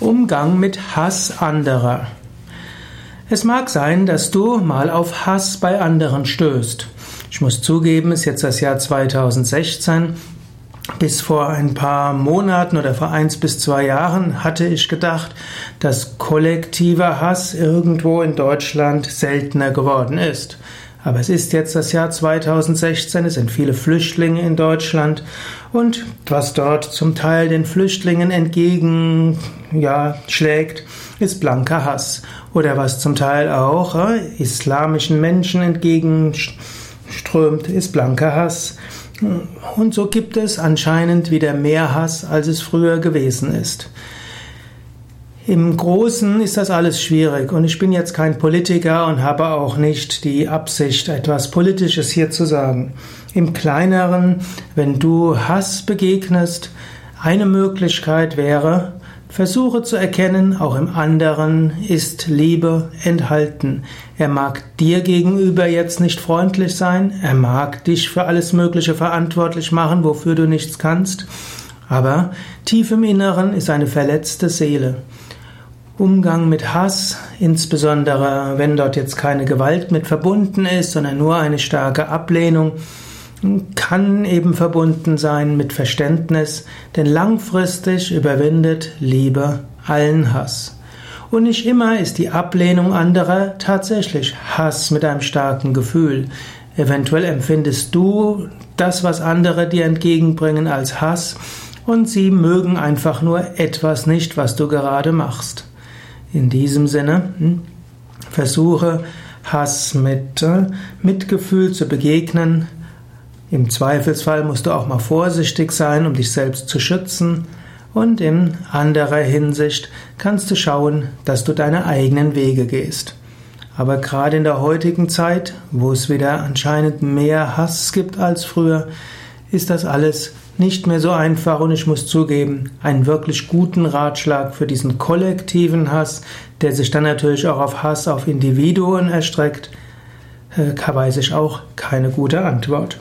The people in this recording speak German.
Umgang mit Hass anderer. Es mag sein, dass du mal auf Hass bei anderen stößt. Ich muss zugeben, es ist jetzt das Jahr 2016. Bis vor ein paar Monaten oder vor eins bis zwei Jahren hatte ich gedacht, dass kollektiver Hass irgendwo in Deutschland seltener geworden ist. Aber es ist jetzt das Jahr 2016, es sind viele Flüchtlinge in Deutschland und was dort zum Teil den Flüchtlingen entgegen ja, schlägt, ist blanker Hass. Oder was zum Teil auch äh, islamischen Menschen entgegenströmt, ist blanker Hass. Und so gibt es anscheinend wieder mehr Hass, als es früher gewesen ist. Im Großen ist das alles schwierig und ich bin jetzt kein Politiker und habe auch nicht die Absicht, etwas Politisches hier zu sagen. Im Kleineren, wenn du Hass begegnest, eine Möglichkeit wäre, versuche zu erkennen, auch im anderen ist Liebe enthalten. Er mag dir gegenüber jetzt nicht freundlich sein, er mag dich für alles Mögliche verantwortlich machen, wofür du nichts kannst, aber tief im Inneren ist eine verletzte Seele. Umgang mit Hass, insbesondere wenn dort jetzt keine Gewalt mit verbunden ist, sondern nur eine starke Ablehnung, kann eben verbunden sein mit Verständnis, denn langfristig überwindet Liebe allen Hass. Und nicht immer ist die Ablehnung anderer tatsächlich Hass mit einem starken Gefühl. Eventuell empfindest du das, was andere dir entgegenbringen, als Hass und sie mögen einfach nur etwas nicht, was du gerade machst. In diesem Sinne, hm, versuche Hass mit äh, Mitgefühl zu begegnen. Im Zweifelsfall musst du auch mal vorsichtig sein, um dich selbst zu schützen. Und in anderer Hinsicht kannst du schauen, dass du deine eigenen Wege gehst. Aber gerade in der heutigen Zeit, wo es wieder anscheinend mehr Hass gibt als früher, ist das alles nicht mehr so einfach und ich muss zugeben, einen wirklich guten Ratschlag für diesen kollektiven Hass, der sich dann natürlich auch auf Hass auf Individuen erstreckt, äh, weiß ich auch keine gute Antwort.